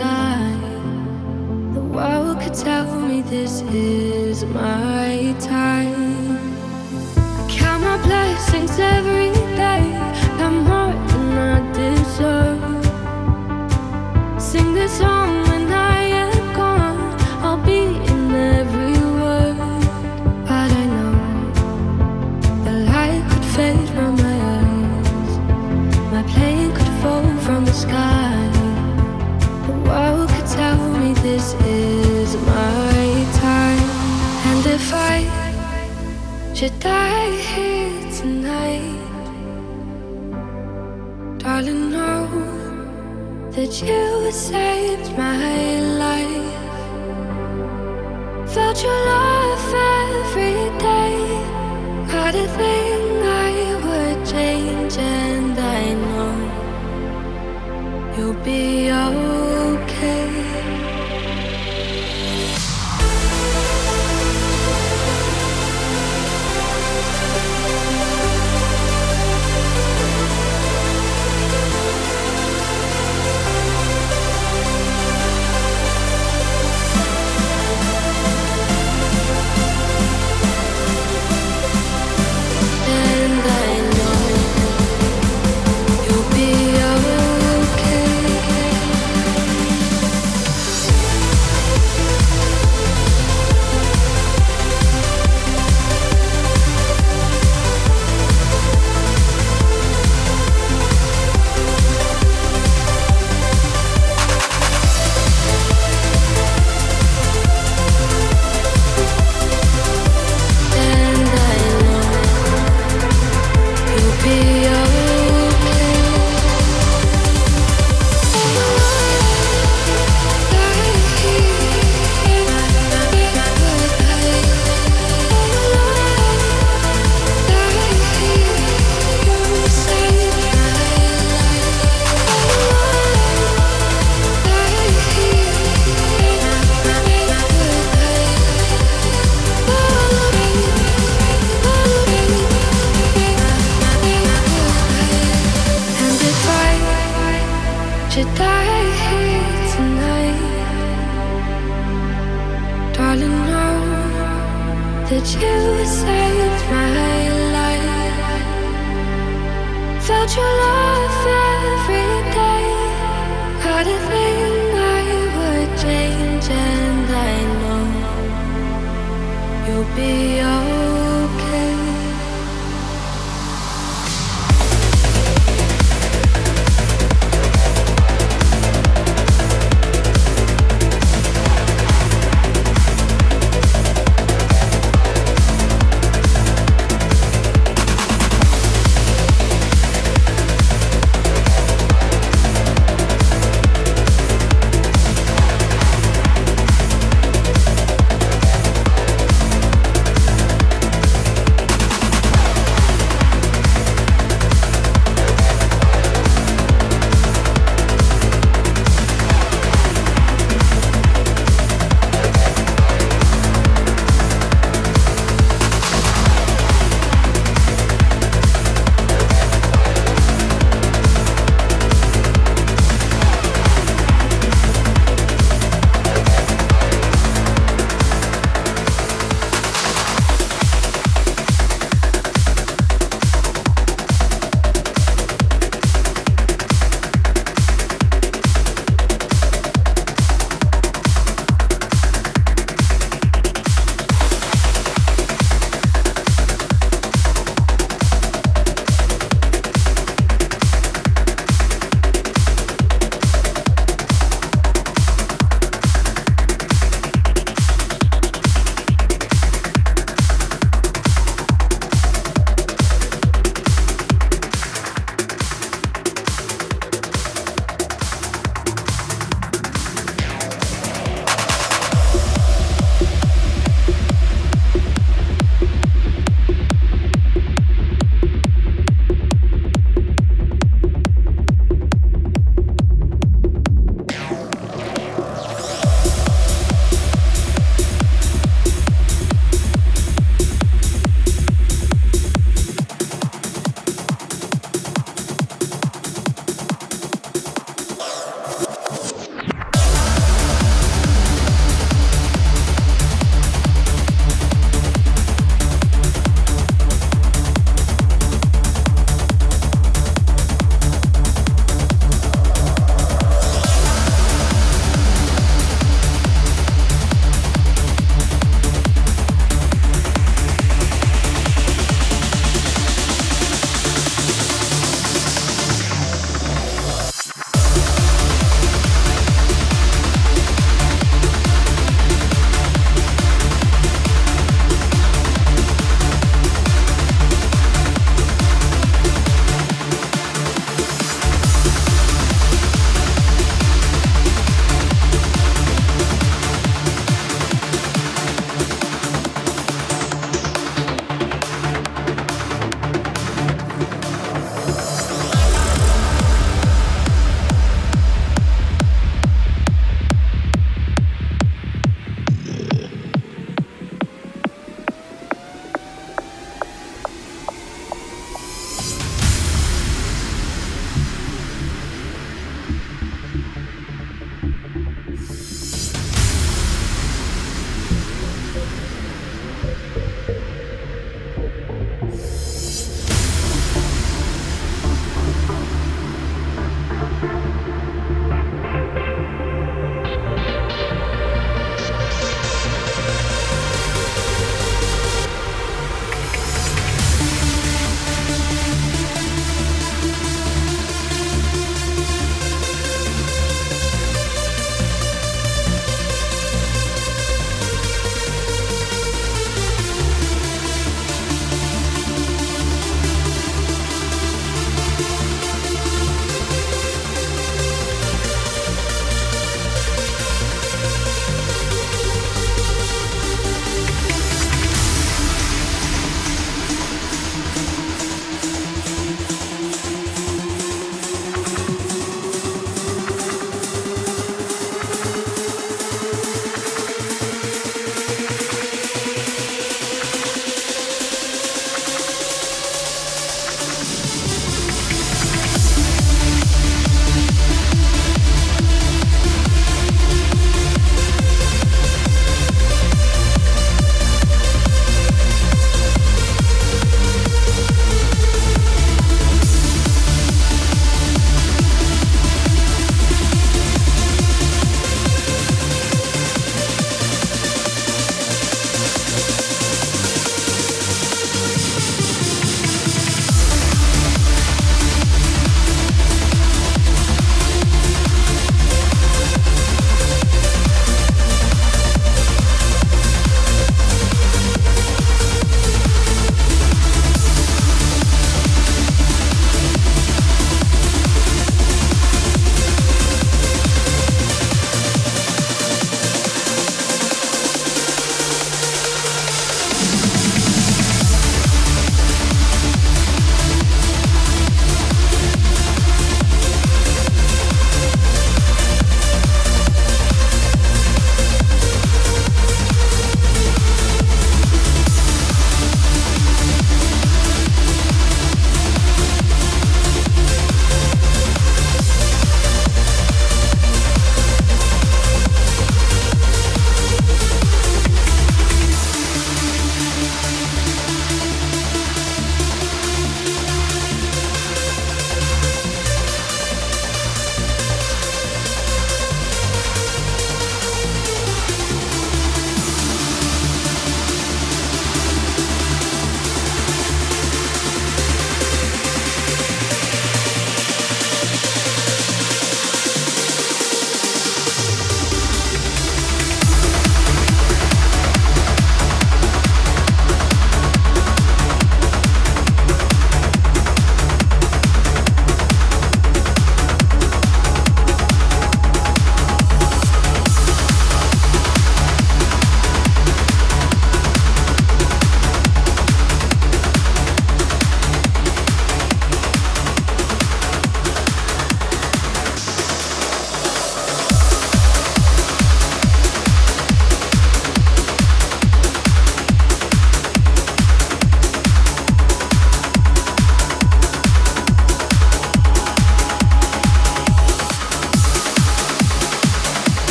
sky. The world could tell me this is my time. I count my blessings every day. I'm more than I deserve. Sing this song. you saved my life. Felt your love.